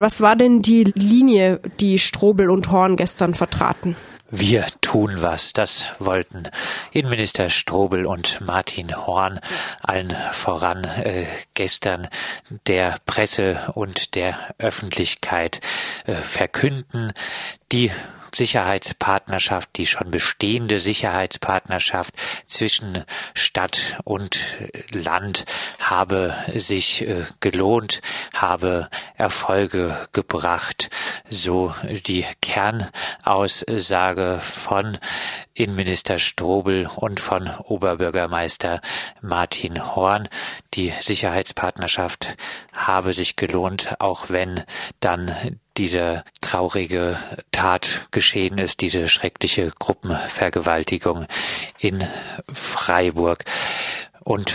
Was war denn die Linie, die Strobel und Horn gestern vertraten? Wir tun was. Das wollten Innenminister Strobel und Martin Horn allen voran äh, gestern der Presse und der Öffentlichkeit äh, verkünden. Die Sicherheitspartnerschaft, die schon bestehende Sicherheitspartnerschaft zwischen Stadt und Land habe sich äh, gelohnt, habe Erfolge gebracht. So die Kernaussage von Innenminister Strobel und von Oberbürgermeister Martin Horn. Die Sicherheitspartnerschaft habe sich gelohnt, auch wenn dann diese traurige Tat geschehen ist, diese schreckliche Gruppenvergewaltigung in Freiburg. Und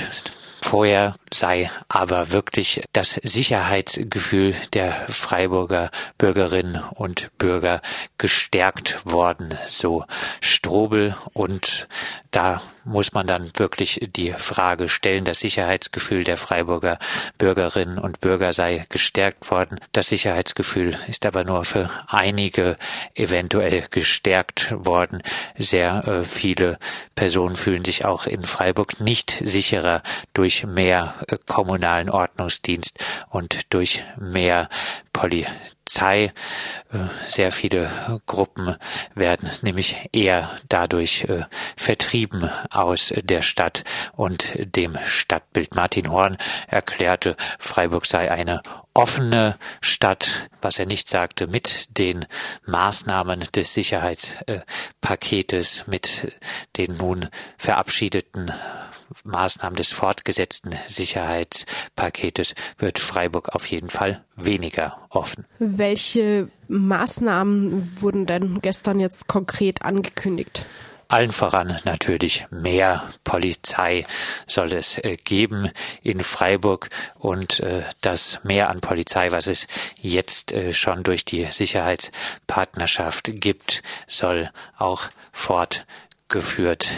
Vorher sei aber wirklich das Sicherheitsgefühl der Freiburger Bürgerinnen und Bürger gestärkt worden, so Strobel. Und da muss man dann wirklich die Frage stellen, das Sicherheitsgefühl der Freiburger Bürgerinnen und Bürger sei gestärkt worden. Das Sicherheitsgefühl ist aber nur für einige eventuell gestärkt worden. Sehr äh, viele Personen fühlen sich auch in Freiburg nicht sicherer durch mehr äh, kommunalen Ordnungsdienst und durch mehr Polizei. Äh, sehr viele Gruppen werden nämlich eher dadurch äh, vertrieben aus der Stadt und dem Stadtbild. Martin Horn erklärte, Freiburg sei eine offene Stadt, was er nicht sagte, mit den Maßnahmen des Sicherheitspaketes, mit den nun verabschiedeten Maßnahmen des fortgesetzten Sicherheitspaketes wird Freiburg auf jeden Fall weniger offen. Welche Maßnahmen wurden denn gestern jetzt konkret angekündigt? Allen voran natürlich mehr Polizei soll es äh, geben in Freiburg und äh, das Mehr an Polizei, was es jetzt äh, schon durch die Sicherheitspartnerschaft gibt, soll auch fort geführt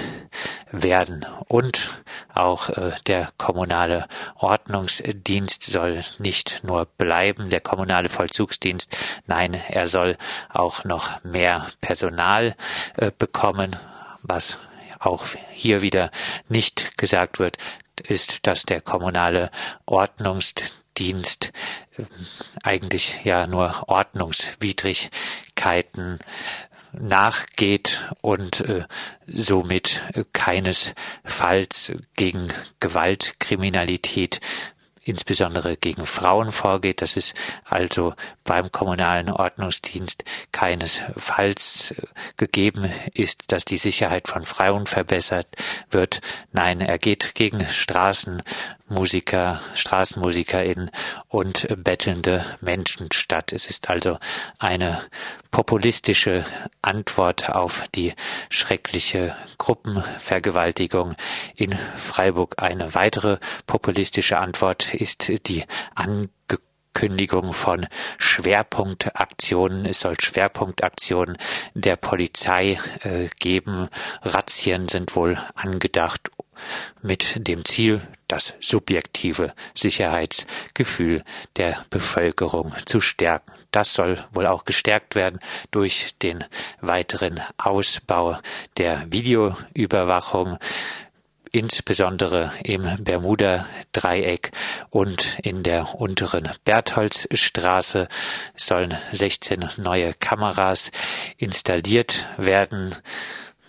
werden. Und auch äh, der kommunale Ordnungsdienst soll nicht nur bleiben, der kommunale Vollzugsdienst, nein, er soll auch noch mehr Personal äh, bekommen, was auch hier wieder nicht gesagt wird, ist, dass der kommunale Ordnungsdienst äh, eigentlich ja nur Ordnungswidrigkeiten nachgeht und äh, somit keinesfalls gegen Gewaltkriminalität insbesondere gegen Frauen vorgeht. Das ist also beim kommunalen Ordnungsdienst keinesfalls äh, gegeben ist, dass die Sicherheit von Frauen verbessert wird. Nein, er geht gegen Straßenmusiker, StraßenmusikerInnen und bettelnde Menschen statt. Es ist also eine populistische Antwort auf die schreckliche Gruppenvergewaltigung in Freiburg. Eine weitere populistische Antwort ist die Ankündigung von Schwerpunktaktionen. Es soll Schwerpunktaktionen der Polizei äh, geben. Razzien sind wohl angedacht, mit dem Ziel, das subjektive Sicherheitsgefühl der Bevölkerung zu stärken. Das soll wohl auch gestärkt werden durch den weiteren Ausbau der Videoüberwachung insbesondere im Bermuda-Dreieck und in der unteren Bertholdsstraße sollen 16 neue Kameras installiert werden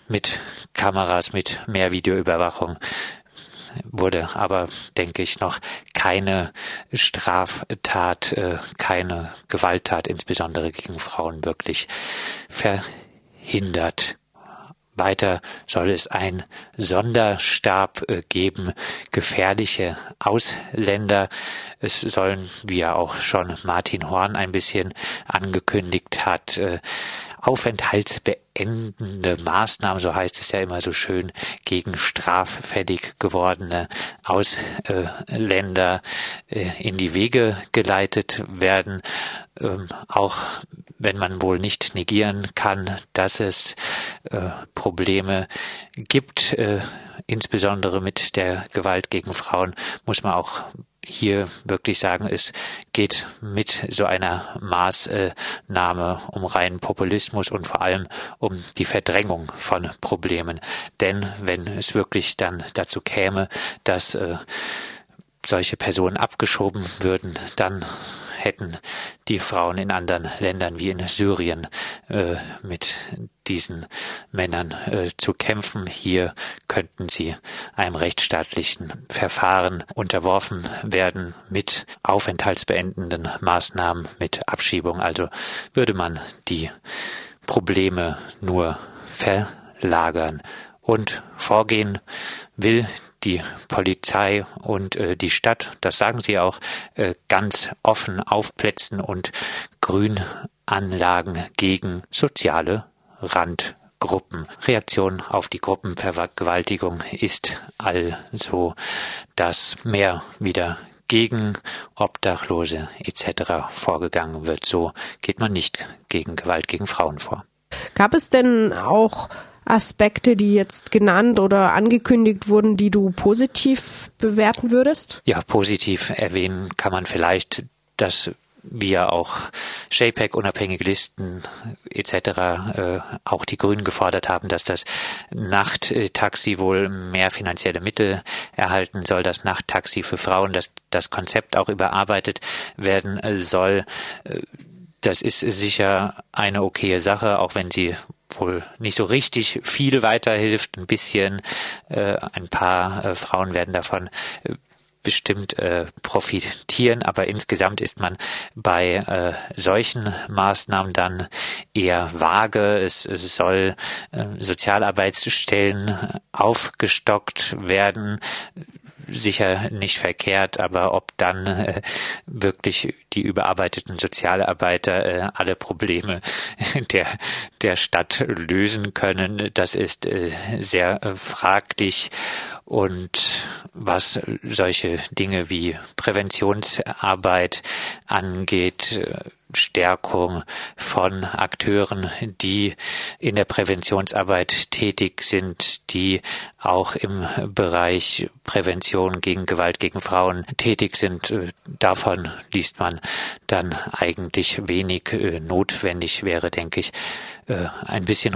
mit Kameras, mit mehr Videoüberwachung wurde aber, denke ich, noch keine Straftat, äh, keine Gewalttat, insbesondere gegen Frauen, wirklich verhindert. Weiter soll es ein Sonderstab äh, geben, gefährliche Ausländer. Es sollen, wie ja auch schon Martin Horn ein bisschen angekündigt hat, äh, aufenthaltsbeendende Maßnahmen, so heißt es ja immer so schön, gegen straffällig gewordene Ausländer äh, in die Wege geleitet werden. Ähm, auch wenn man wohl nicht negieren kann, dass es äh, Probleme gibt, äh, insbesondere mit der Gewalt gegen Frauen, muss man auch hier wirklich sagen, es geht mit so einer Maßnahme um reinen Populismus und vor allem um die Verdrängung von Problemen. Denn wenn es wirklich dann dazu käme, dass äh, solche Personen abgeschoben würden, dann hätten die Frauen in anderen Ländern wie in Syrien äh, mit diesen Männern äh, zu kämpfen. Hier könnten sie einem rechtsstaatlichen Verfahren unterworfen werden mit aufenthaltsbeendenden Maßnahmen, mit Abschiebung. Also würde man die Probleme nur verlagern und vorgehen will die Polizei und äh, die Stadt, das sagen sie auch, äh, ganz offen aufplätzen und Grünanlagen gegen soziale Randgruppen. Reaktion auf die Gruppenvergewaltigung ist also, dass mehr wieder gegen Obdachlose etc. vorgegangen wird. So geht man nicht gegen Gewalt gegen Frauen vor. Gab es denn auch Aspekte, die jetzt genannt oder angekündigt wurden, die du positiv bewerten würdest? Ja, positiv erwähnen kann man vielleicht, dass wir auch JPEG, unabhängige Listen etc., äh, auch die Grünen gefordert haben, dass das Nachttaxi wohl mehr finanzielle Mittel erhalten soll, das Nachttaxi für Frauen, dass das Konzept auch überarbeitet werden soll. Das ist sicher eine okaye Sache, auch wenn sie wohl nicht so richtig viel weiterhilft. Ein bisschen, äh, ein paar äh, Frauen werden davon äh, bestimmt äh, profitieren, aber insgesamt ist man bei äh, solchen Maßnahmen dann eher vage. Es, es soll äh, Sozialarbeitsstellen aufgestockt werden sicher nicht verkehrt, aber ob dann äh, wirklich die überarbeiteten Sozialarbeiter äh, alle Probleme der, der Stadt lösen können, das ist äh, sehr äh, fraglich. Und was solche Dinge wie Präventionsarbeit angeht, äh, Stärkung von Akteuren, die in der Präventionsarbeit tätig sind, die auch im Bereich Prävention gegen Gewalt gegen Frauen tätig sind. Äh, davon liest man dann eigentlich wenig äh, notwendig wäre, denke ich, ein bisschen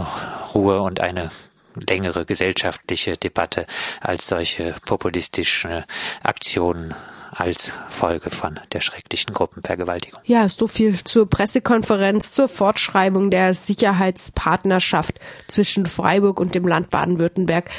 Ruhe und eine längere gesellschaftliche Debatte als solche populistische Aktionen als Folge von der schrecklichen Gruppenvergewaltigung. Ja, so viel zur Pressekonferenz zur Fortschreibung der Sicherheitspartnerschaft zwischen Freiburg und dem Land Baden-Württemberg.